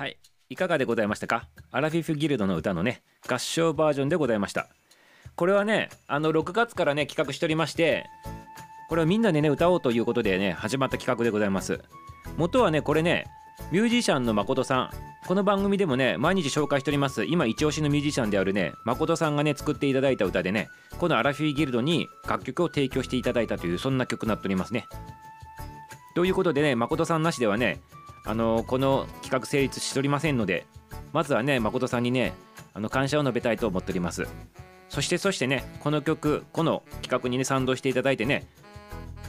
はい。いかがでございましたか？アラフィフギルドの歌のね合唱バージョンでございました。これはねあの6月からね企画しておりましてこれをみんなでね歌おうということでね始まった企画でございます。元はねこれねミュージシャンの誠さん。この番組でもね毎日紹介しております。今一押しのミュージシャンであるね誠さんがね作っていただいた歌でねこのアラフィフギルドに楽曲を提供していただいたというそんな曲になっておりますね。ということでね誠さんなしではねあのこの企画成立しておりませんのでまずはね誠さんにねあの感謝を述べたいと思っております。そしてそしてねこの曲この企画にね賛同していただいてね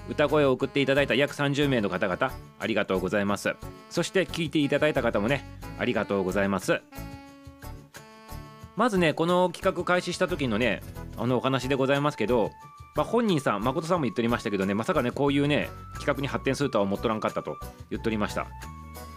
歌声を送っていただいた約30名の方々ありがとうございます。そして聞いていただいた方もねありがとうございます。まずねこの企画開始した時のねあのお話でございますけどまあ、本人さん誠さんも言っておりましたけどねまさかねこういうね企画に発展するとは思っとらんかったと言っておりました。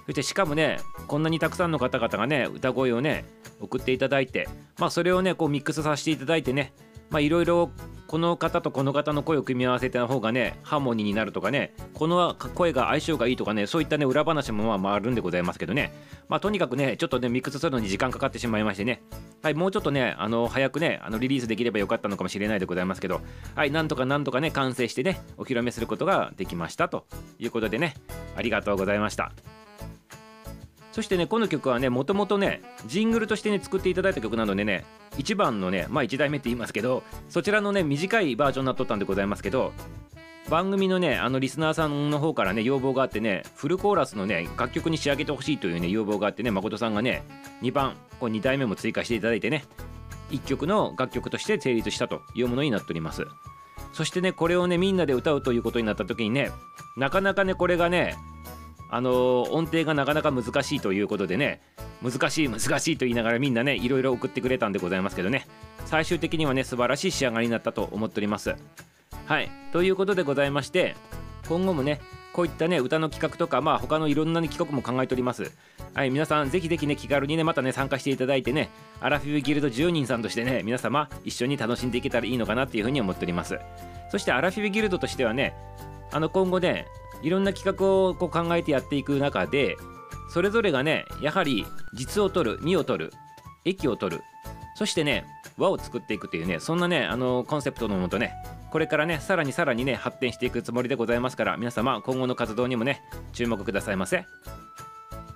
そしてしかもねこんなにたくさんの方々がね歌声をね送っていただいてまあそれをねこうミックスさせていただいてねまあいろいろこの方とこの方の声を組み合わせた方がねハーモニーになるとかねこの声が相性がいいとかねそういったね裏話もまああるんでございますけどね。まあとにかくねちょっとねミックスするのに時間かかってしまいましてね。はいもうちょっとねあの早くねあのリリースできればよかったのかもしれないでございますけどはいなんとかなんとかね完成してねお披露目することができましたということでねありがとうございました。そしてねこの曲はねもともとねジングルとしてね作っていただいた曲なのでね1番のねまあ1代目って言いますけどそちらのね短いバージョンになっとったんでございますけど番組のねあのリスナーさんの方からね要望があってねフルコーラスのね楽曲に仕上げてほしいというね要望があってね誠さんがね2番こう2代目も追加していただいてね1曲の楽曲として成立したというものになっております。そしてねこれをねみんなで歌うということになった時にねなかなかねこれがねあの音程がなかなか難しいということでね難しい難しいと言いながらみんなねいろいろ送ってくれたんでございますけどね。最終的にはね素晴らしい仕上がりになったと思っております。はい。ということでございまして今後もねこういったね歌の企画とかまあ他のいろんな、ね、企画も考えております。はい。皆さんぜひぜひね気軽にねまたね参加していただいてねアラフィフギルド10人さんとしてね皆様一緒に楽しんでいけたらいいのかなっていうふうに思っております。そしてアラフィフギルドとしてはねあの今後ねいろんな企画をこう考えてやっていく中でそれぞれがねやはり実を取る身を取る益を取るそしてね輪を作っていくというねそんなねあのコンセプトのもとねこれからねさらにさらにね発展していくつもりでございますから皆様今後の活動にもね注目くださいませ。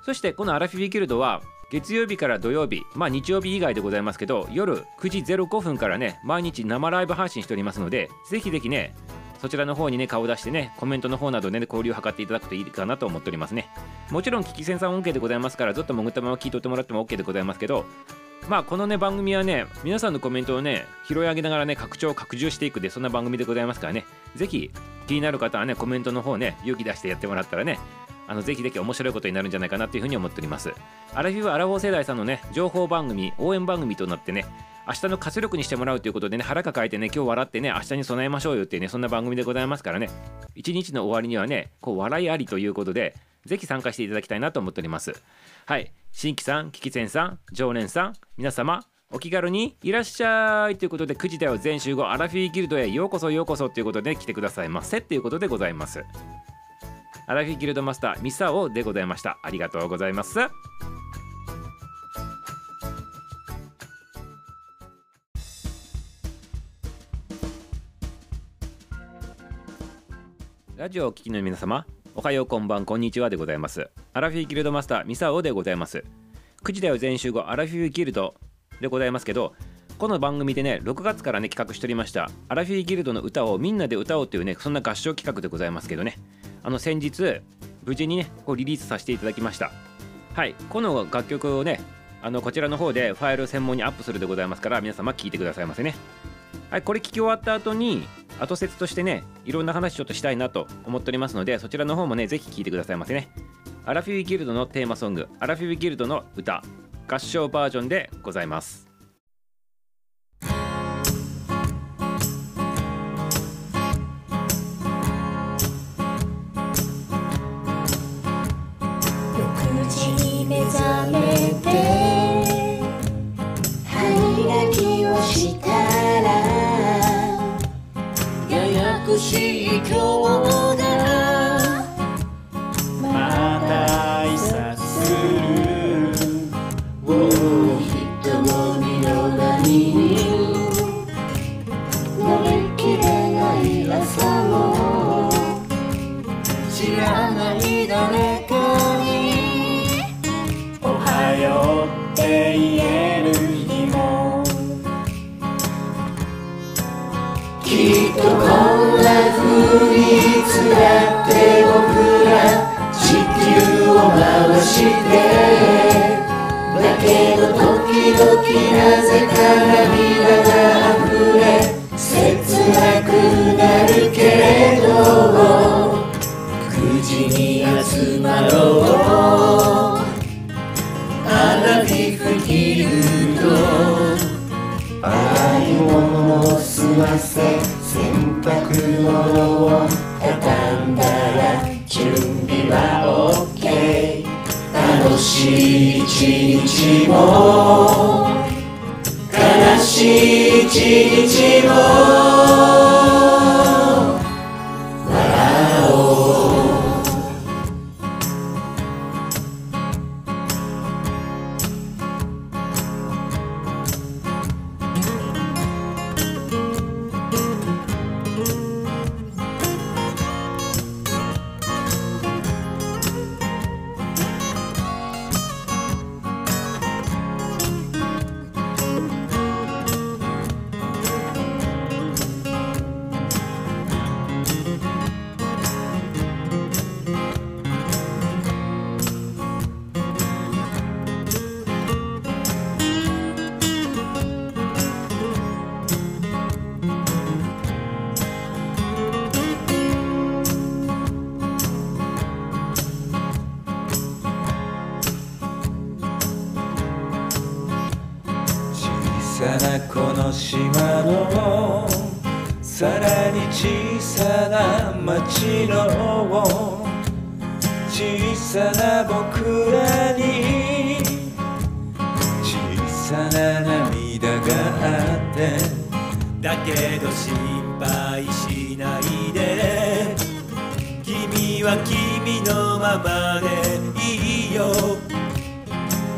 そしてこのアラフィビギルドは月曜日から土曜日まあ日曜日以外でございますけど夜9時05分からね毎日生ライブ配信しておりますのでぜひぜひねそちらの方にね顔出してねコメントの方などね交流を図っていただくといいかなと思っておりますね。もちろん聞き戦さん OK でございますからずっと潜ったまま聞いとってもらっても OK でございますけどまあこのね番組はね皆さんのコメントをね拾い上げながらね拡張拡充していくでそんな番組でございますからねぜひ気になる方はねコメントの方ね勇気出してやってもらったらねあのぜひぜひ面白いことになるんじゃないかなっていうふうに思っております。アラフィフ・アラフォー世代さんのね情報番組応援番組となってね明日の活力にしてもらうということでね腹抱えてね今日笑ってね明日に備えましょうよっていうねそんな番組でございますからね。一日の終わりにはねこう笑いありということでぜひ参加していただきたいなと思っております。はい。新規さん危機戦さん常連さん皆様お気軽にいらっしゃいということで9時だよ全集合アラフィーギルドへようこそようこそということで来てくださいませということでございます。アラフィーギルドマスターミサオでございました。ありがとうございます。ラジオをお聞きの皆様おはようこんばんこんにちはでございます。アラフィーギルドマスターミサオでございます。9時だよ全集合アラフィーギルドでございますけどこの番組でね6月からね企画しておりましたアラフィーギルドの歌をみんなで歌おうというねそんな合唱企画でございますけどね。あの先日無事にねこうリリースさせていただきました。はいこの楽曲をねあのこちらの方でファイル専門にアップするでございますから皆様聞いてくださいませね。はいこれ聞き終わった後に後説としてねいろんな話ちょっとしたいなと思っておりますのでそちらの方もねぜひ聞いてくださいませね。アラフィフギルドのテーマソングアラフィフギルドの歌合唱バージョンでございます。誰かにおはようって言える日も。きっとこんな風にいつらって僕ら地球を回して。だけど時々なぜか涙が溢れ切なくなるけれど。9時に集まろうアラフィフギルド洗い物を済ませ洗濯物を畳んだら準備は OK 楽しい一日も。悲しい一日も。島のさらに小さな町の小さな僕らに小さな涙があってだけど心配しないで。君は君のままでいいよ。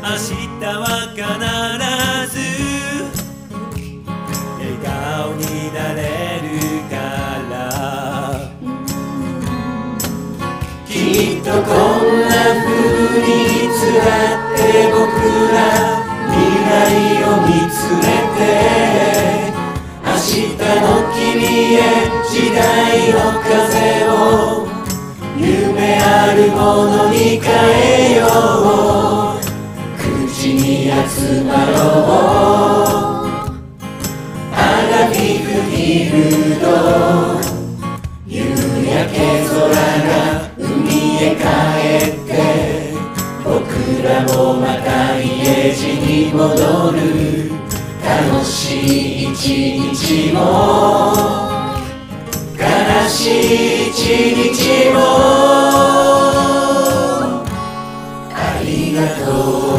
明日は必ずこんな風にいつだって僕ら未来を見つめて明日の君へ時代の風を夢あるものに変えよう口に集まろう。帰って僕らもまた家路に戻る。楽しい一日も。悲しい一日も。ありがとう。